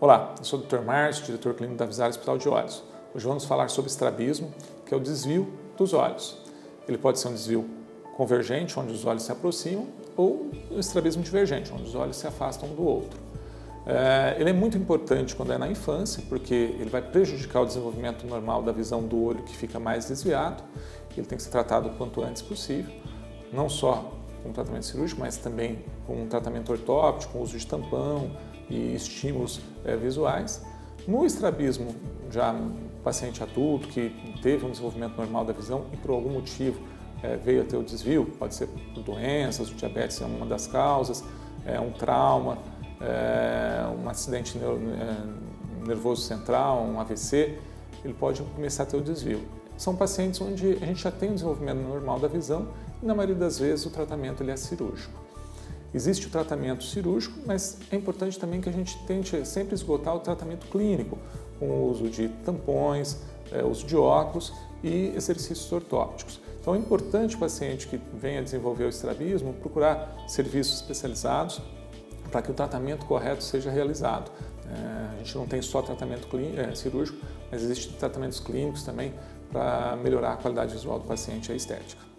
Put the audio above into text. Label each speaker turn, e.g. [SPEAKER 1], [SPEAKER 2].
[SPEAKER 1] Olá, eu sou o Dr. Márcio, diretor clínico da Visar Hospital de Olhos. Hoje vamos falar sobre estrabismo, que é o desvio dos olhos. Ele pode ser um desvio convergente, onde os olhos se aproximam, ou um estrabismo divergente, onde os olhos se afastam um do outro. É, ele é muito importante quando é na infância, porque ele vai prejudicar o desenvolvimento normal da visão do olho, que fica mais desviado. Ele tem que ser tratado o quanto antes possível, não só com tratamento cirúrgico, mas também com tratamento ortóptico, com uso de tampão e estímulos é, visuais. No estrabismo, já paciente adulto que teve um desenvolvimento normal da visão e por algum motivo é, veio a ter o desvio, pode ser por doenças, o diabetes é uma das causas, é um trauma, é, um acidente nervoso central, um AVC, ele pode começar a ter o desvio. São pacientes onde a gente já tem um desenvolvimento normal da visão e na maioria das vezes o tratamento ele é cirúrgico. Existe o tratamento cirúrgico, mas é importante também que a gente tente sempre esgotar o tratamento clínico, com o uso de tampões, é, uso de óculos e exercícios ortópticos. Então é importante o paciente que venha desenvolver o estrabismo procurar serviços especializados para que o tratamento correto seja realizado. É, a gente não tem só tratamento clínico, é, cirúrgico, mas existem tratamentos clínicos também para melhorar a qualidade visual do paciente e a estética.